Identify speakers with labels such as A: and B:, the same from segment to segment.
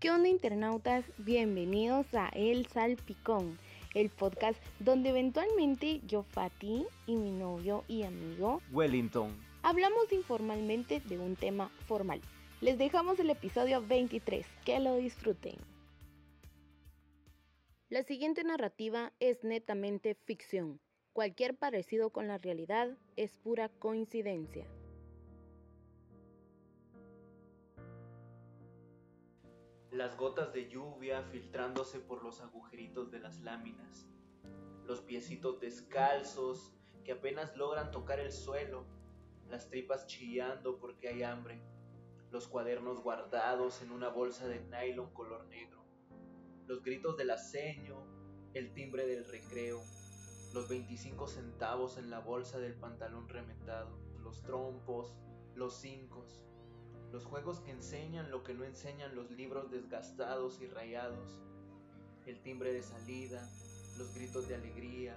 A: ¿Qué onda internautas? Bienvenidos a El Salpicón, el podcast donde eventualmente yo, Fati, y mi novio y amigo
B: Wellington
A: hablamos informalmente de un tema formal. Les dejamos el episodio 23, que lo disfruten. La siguiente narrativa es netamente ficción. Cualquier parecido con la realidad es pura coincidencia.
B: Las gotas de lluvia filtrándose por los agujeritos de las láminas, los piecitos descalzos que apenas logran tocar el suelo, las tripas chillando porque hay hambre, los cuadernos guardados en una bolsa de nylon color negro, los gritos del aceño, el timbre del recreo, los 25 centavos en la bolsa del pantalón remendado, los trompos, los cinco, los juegos que enseñan lo que no enseñan los libros desgastados y rayados, el timbre de salida, los gritos de alegría,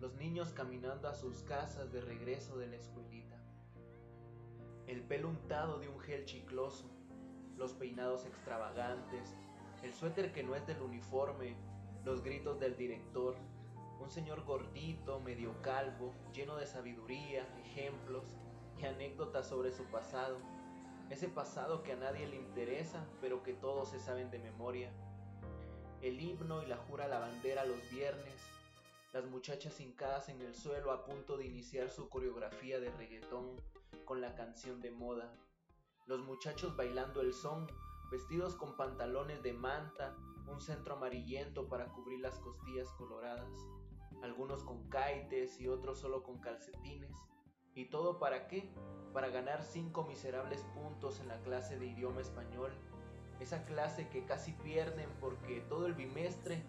B: los niños caminando a sus casas de regreso de la escuelita, el pelo untado de un gel chicloso, los peinados extravagantes, el suéter que no es del uniforme, los gritos del director, un señor gordito, medio calvo, lleno de sabiduría, ejemplos y anécdotas sobre su pasado ese pasado que a nadie le interesa, pero que todos se saben de memoria, el himno y la jura la bandera los viernes, las muchachas hincadas en el suelo a punto de iniciar su coreografía de reggaetón con la canción de moda, los muchachos bailando el son, vestidos con pantalones de manta, un centro amarillento para cubrir las costillas coloradas, algunos con caites y otros solo con calcetines, ¿y todo para qué? para ganar cinco miserables puntos en la clase de idioma español, esa clase que casi pierden porque todo el bimestre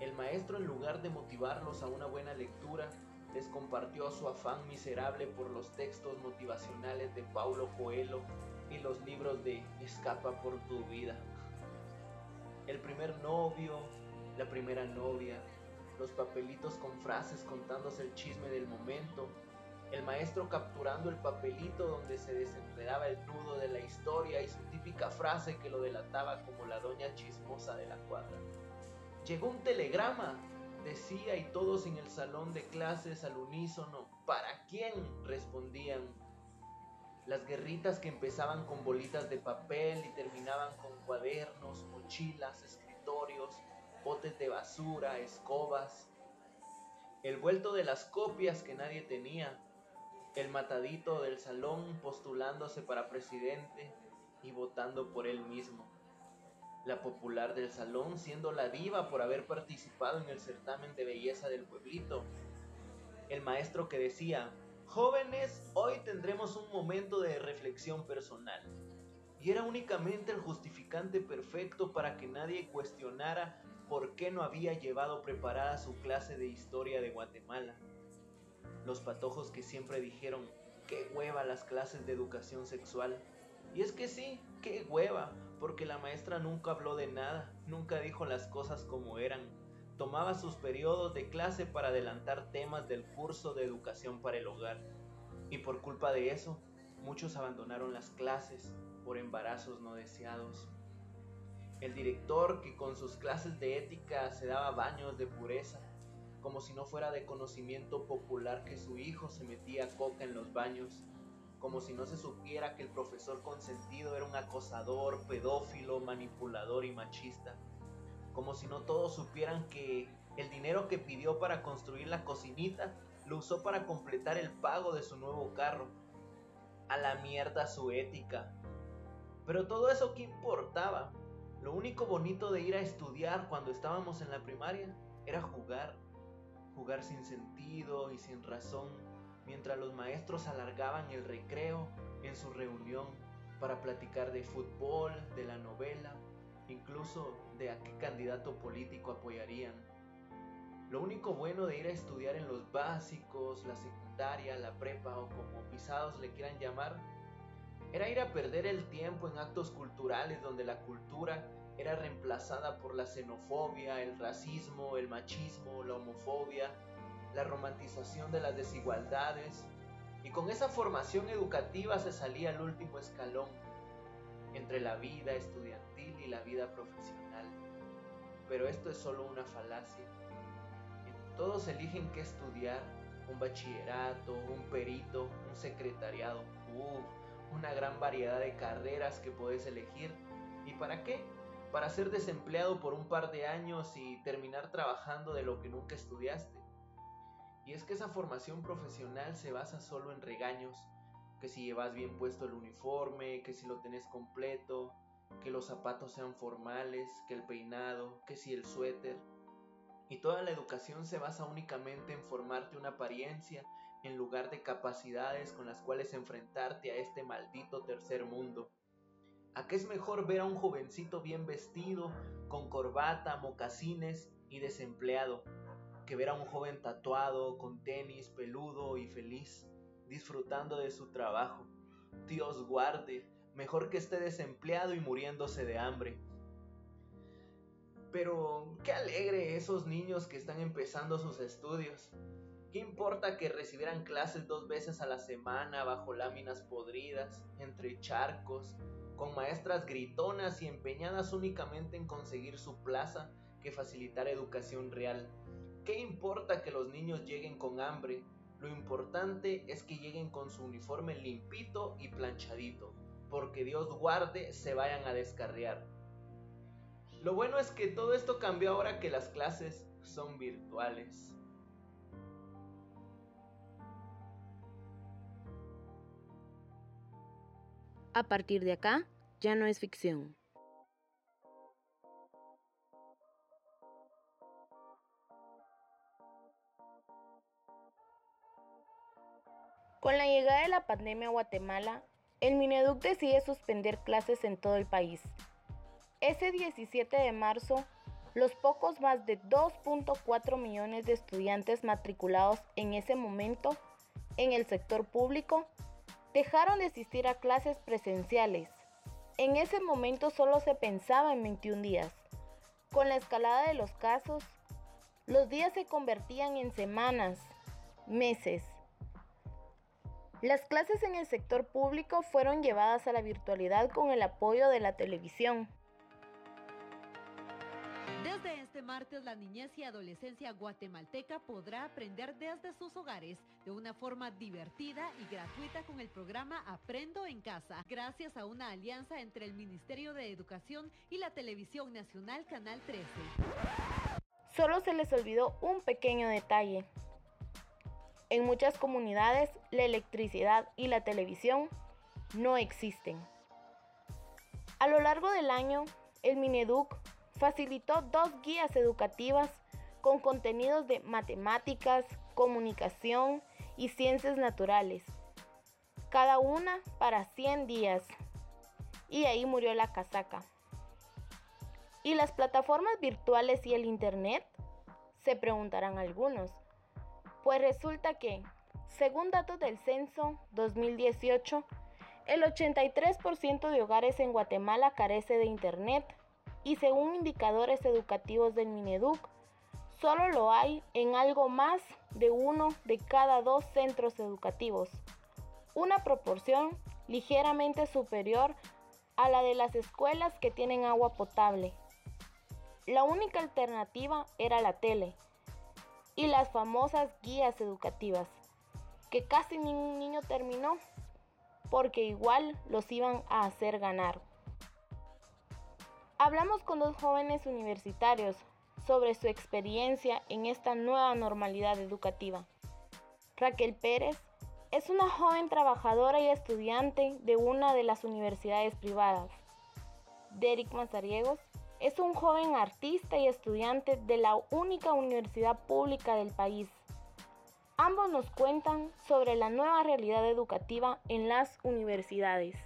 B: el maestro en lugar de motivarlos a una buena lectura, les compartió su afán miserable por los textos motivacionales de Paulo Coelho y los libros de Escapa por tu vida. El primer novio, la primera novia, los papelitos con frases contándose el chisme del momento, el maestro capturando el papelito donde se desenredaba el nudo de la historia y su típica frase que lo delataba como la doña chismosa de la cuadra. Llegó un telegrama, decía y todos en el salón de clases al unísono, ¿para quién? respondían. Las guerritas que empezaban con bolitas de papel y terminaban con cuadernos, mochilas, escritorios, botes de basura, escobas. El vuelto de las copias que nadie tenía, el matadito del salón postulándose para presidente y votando por él mismo. La popular del salón siendo la diva por haber participado en el certamen de belleza del pueblito. El maestro que decía, jóvenes, hoy tendremos un momento de reflexión personal. Y era únicamente el justificante perfecto para que nadie cuestionara por qué no había llevado preparada su clase de historia de Guatemala los patojos que siempre dijeron, qué hueva las clases de educación sexual. Y es que sí, qué hueva, porque la maestra nunca habló de nada, nunca dijo las cosas como eran. Tomaba sus periodos de clase para adelantar temas del curso de educación para el hogar. Y por culpa de eso, muchos abandonaron las clases por embarazos no deseados. El director que con sus clases de ética se daba baños de pureza, como si no fuera de conocimiento popular que su hijo se metía coca en los baños, como si no se supiera que el profesor consentido era un acosador, pedófilo, manipulador y machista, como si no todos supieran que el dinero que pidió para construir la cocinita lo usó para completar el pago de su nuevo carro. A la mierda su ética. Pero todo eso qué importaba. Lo único bonito de ir a estudiar cuando estábamos en la primaria era jugar jugar sin sentido y sin razón, mientras los maestros alargaban el recreo en su reunión para platicar de fútbol, de la novela, incluso de a qué candidato político apoyarían. Lo único bueno de ir a estudiar en los básicos, la secundaria, la prepa o como pisados le quieran llamar, era ir a perder el tiempo en actos culturales donde la cultura era reemplazada por la xenofobia, el racismo, el machismo, la homofobia, la romantización de las desigualdades, y con esa formación educativa se salía al último escalón. entre la vida estudiantil y la vida profesional. Pero esto es solo una falacia. Todos eligen qué estudiar, un bachillerato, un perito, un secretariado, una gran variedad de carreras que puedes elegir. ¿Y para qué? Para ser desempleado por un par de años y terminar trabajando de lo que nunca estudiaste. Y es que esa formación profesional se basa solo en regaños, que si llevas bien puesto el uniforme, que si lo tenés completo, que los zapatos sean formales, que el peinado, que si el suéter. Y toda la educación se basa únicamente en formarte una apariencia en lugar de capacidades con las cuales enfrentarte a este maldito tercer mundo. ¿A qué es mejor ver a un jovencito bien vestido, con corbata, mocasines y desempleado, que ver a un joven tatuado, con tenis, peludo y feliz, disfrutando de su trabajo? Dios guarde, mejor que esté desempleado y muriéndose de hambre. Pero qué alegre esos niños que están empezando sus estudios. ¿Qué importa que recibieran clases dos veces a la semana bajo láminas podridas, entre charcos, con maestras gritonas y empeñadas únicamente en conseguir su plaza que facilitar educación real? ¿Qué importa que los niños lleguen con hambre? Lo importante es que lleguen con su uniforme limpito y planchadito, porque Dios guarde se vayan a descarriar. Lo bueno es que todo esto cambió ahora que las clases son virtuales.
A: A partir de acá, ya no es ficción. Con la llegada de la pandemia a Guatemala, el Mineduc decide suspender clases en todo el país. Ese 17 de marzo, los pocos más de 2.4 millones de estudiantes matriculados en ese momento en el sector público dejaron de asistir a clases presenciales. En ese momento solo se pensaba en 21 días. Con la escalada de los casos, los días se convertían en semanas, meses. Las clases en el sector público fueron llevadas a la virtualidad con el apoyo de la televisión.
C: Desde este martes, la niñez y adolescencia guatemalteca podrá aprender desde sus hogares de una forma divertida y gratuita con el programa Aprendo en Casa, gracias a una alianza entre el Ministerio de Educación y la Televisión Nacional Canal 13.
A: Solo se les olvidó un pequeño detalle. En muchas comunidades, la electricidad y la televisión no existen. A lo largo del año, el Mineduc facilitó dos guías educativas con contenidos de matemáticas, comunicación y ciencias naturales, cada una para 100 días. Y ahí murió la casaca. ¿Y las plataformas virtuales y el Internet? Se preguntarán algunos. Pues resulta que, según datos del Censo 2018, el 83% de hogares en Guatemala carece de Internet y según indicadores educativos del Mineduc, solo lo hay en algo más de uno de cada dos centros educativos, una proporción ligeramente superior a la de las escuelas que tienen agua potable. La única alternativa era la tele y las famosas guías educativas, que casi ningún niño terminó, porque igual los iban a hacer ganar. Hablamos con dos jóvenes universitarios sobre su experiencia en esta nueva normalidad educativa. Raquel Pérez es una joven trabajadora y estudiante de una de las universidades privadas. Derek Mazariegos es un joven artista y estudiante de la única universidad pública del país. Ambos nos cuentan sobre la nueva realidad educativa en las universidades.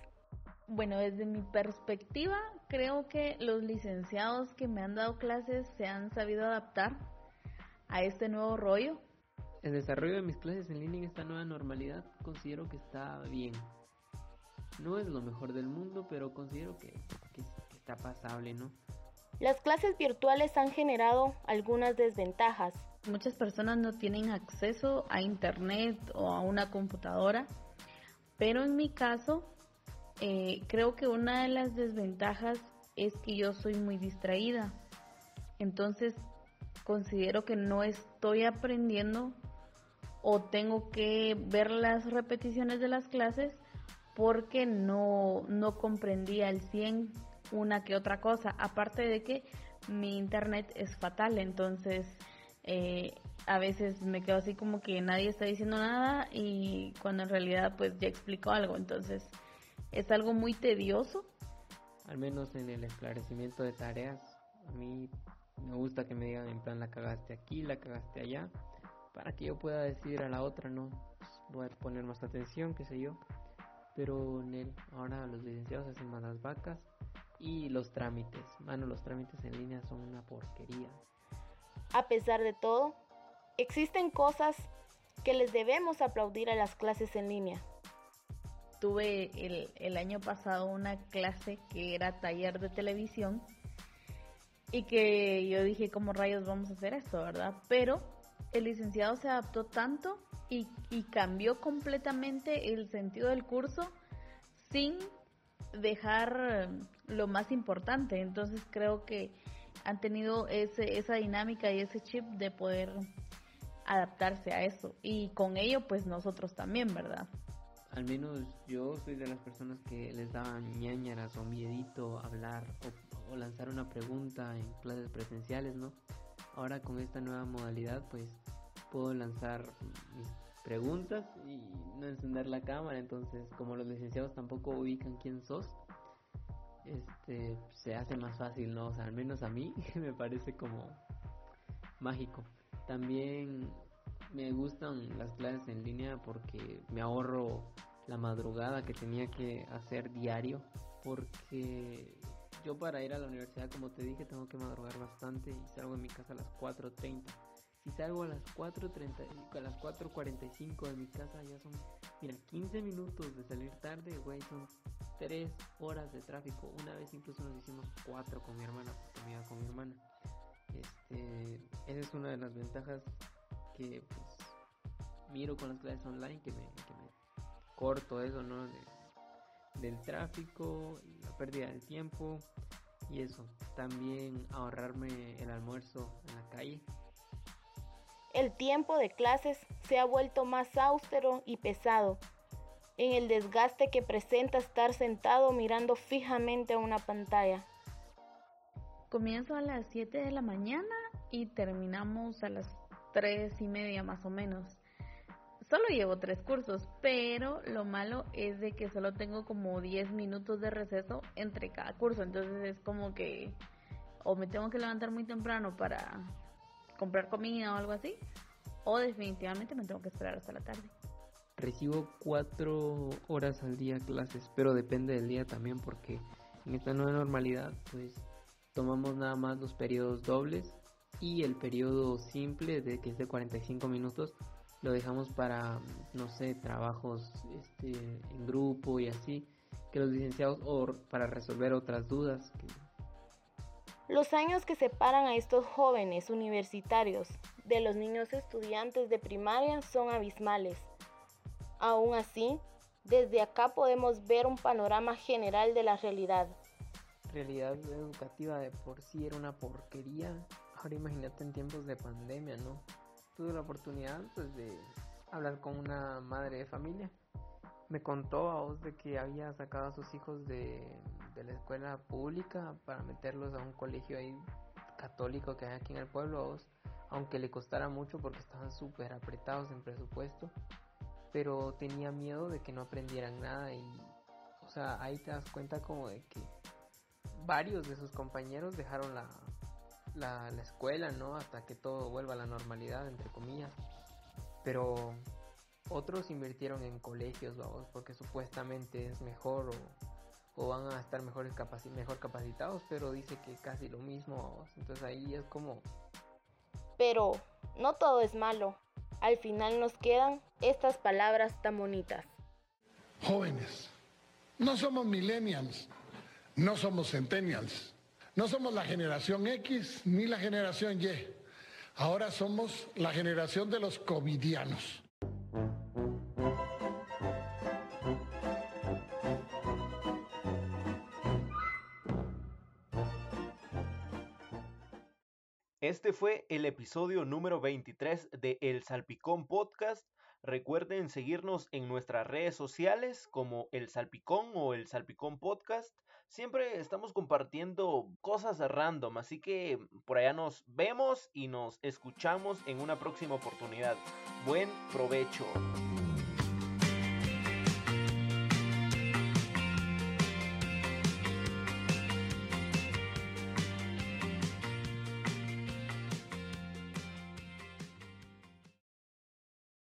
D: Bueno, desde mi perspectiva, creo que los licenciados que me han dado clases se han sabido adaptar a este nuevo rollo.
E: El desarrollo de mis clases en línea en esta nueva normalidad considero que está bien. No es lo mejor del mundo, pero considero que, que está pasable, ¿no?
A: Las clases virtuales han generado algunas desventajas.
D: Muchas personas no tienen acceso a internet o a una computadora, pero en mi caso eh, creo que una de las desventajas es que yo soy muy distraída. Entonces considero que no estoy aprendiendo o tengo que ver las repeticiones de las clases porque no, no comprendí al 100 una que otra cosa. Aparte de que mi internet es fatal, entonces eh, a veces me quedo así como que nadie está diciendo nada y cuando en realidad pues ya explico algo. Entonces es algo muy tedioso.
E: Al menos en el esclarecimiento de tareas, a mí me gusta que me digan en plan la cagaste aquí, la cagaste allá, para que yo pueda decir a la otra, no, pues, voy a poner más atención, qué sé yo. Pero en él, ahora los licenciados hacen más las vacas y los trámites. Mano, los trámites en línea son una porquería.
A: A pesar de todo, existen cosas que les debemos aplaudir a las clases en línea.
D: Tuve el, el año pasado una clase que era taller de televisión y que yo dije, ¿cómo rayos vamos a hacer esto, verdad? Pero el licenciado se adaptó tanto y, y cambió completamente el sentido del curso sin dejar lo más importante. Entonces creo que han tenido ese, esa dinámica y ese chip de poder adaptarse a eso. Y con ello, pues nosotros también, ¿verdad?
E: Al menos yo soy de las personas que les daban ñañaras o miedito hablar o, lanzar una pregunta en clases presenciales, ¿no? Ahora con esta nueva modalidad, pues puedo lanzar mis preguntas y no encender la cámara. Entonces, como los licenciados tampoco ubican quién sos, este se hace más fácil, ¿no? O sea, al menos a mí me parece como mágico. También me gustan las clases en línea porque me ahorro la madrugada que tenía que hacer diario porque yo para ir a la universidad como te dije tengo que madrugar bastante y salgo de mi casa a las 4.30 si salgo a las 4.30 a las 4.45 de mi casa ya son mira 15 minutos de salir tarde güey son 3 horas de tráfico. Una vez incluso nos hicimos 4 con mi hermana porque me iba con mi hermana. Este esa es una de las ventajas que pues miro con las clases online que me, que me corto eso, ¿no? De, del tráfico, la pérdida del tiempo y eso. También ahorrarme el almuerzo en la calle.
A: El tiempo de clases se ha vuelto más austero y pesado en el desgaste que presenta estar sentado mirando fijamente a una pantalla.
D: Comienzo a las 7 de la mañana y terminamos a las 3 y media más o menos. Solo llevo tres cursos, pero lo malo es de que solo tengo como 10 minutos de receso entre cada curso. Entonces es como que o me tengo que levantar muy temprano para comprar comida o algo así, o definitivamente me tengo que esperar hasta la tarde.
E: Recibo cuatro horas al día clases, pero depende del día también porque en esta nueva normalidad pues tomamos nada más los periodos dobles y el periodo simple de que es de 45 minutos lo dejamos para no sé trabajos este, en grupo y así que los licenciados o para resolver otras dudas
A: los años que separan a estos jóvenes universitarios de los niños estudiantes de primaria son abismales. Aún así, desde acá podemos ver un panorama general de la realidad.
E: Realidad educativa de por sí era una porquería Ahora imagínate en tiempos de pandemia, ¿no? Tuve la oportunidad pues de hablar con una madre de familia. Me contó a vos de que había sacado a sus hijos de, de la escuela pública para meterlos a un colegio ahí católico que hay aquí en el pueblo, vos, aunque le costara mucho porque estaban súper apretados en presupuesto, pero tenía miedo de que no aprendieran nada y, o sea, ahí te das cuenta como de que varios de sus compañeros dejaron la, la, la, escuela, ¿no? Hasta que todo vuelva a la normalidad, entre comillas. Pero otros invirtieron en colegios, vamos, porque supuestamente es mejor o, o van a estar mejores capaci mejor capacitados, pero dice que casi lo mismo, vamos. Entonces ahí es como...
A: Pero no todo es malo. Al final nos quedan estas palabras tan bonitas.
F: Jóvenes, no somos millennials, no somos centennials no somos la generación X ni la generación Y. Ahora somos la generación de los covidianos.
B: Este fue el episodio número 23 de El Salpicón Podcast. Recuerden seguirnos en nuestras redes sociales como El Salpicón o El Salpicón Podcast. Siempre estamos compartiendo cosas random, así que por allá nos vemos y nos escuchamos en una próxima oportunidad. Buen provecho.